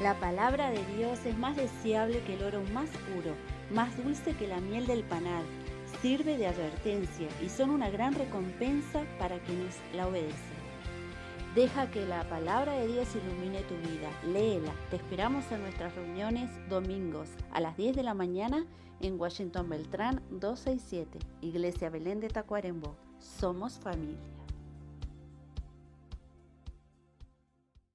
La palabra de Dios es más deseable que el oro más puro, más dulce que la miel del panal. Sirve de advertencia y son una gran recompensa para quienes la obedecen. Deja que la palabra de Dios ilumine tu vida. Léela. Te esperamos en nuestras reuniones domingos a las 10 de la mañana en Washington Beltrán 267, Iglesia Belén de Tacuarembó. Somos familia.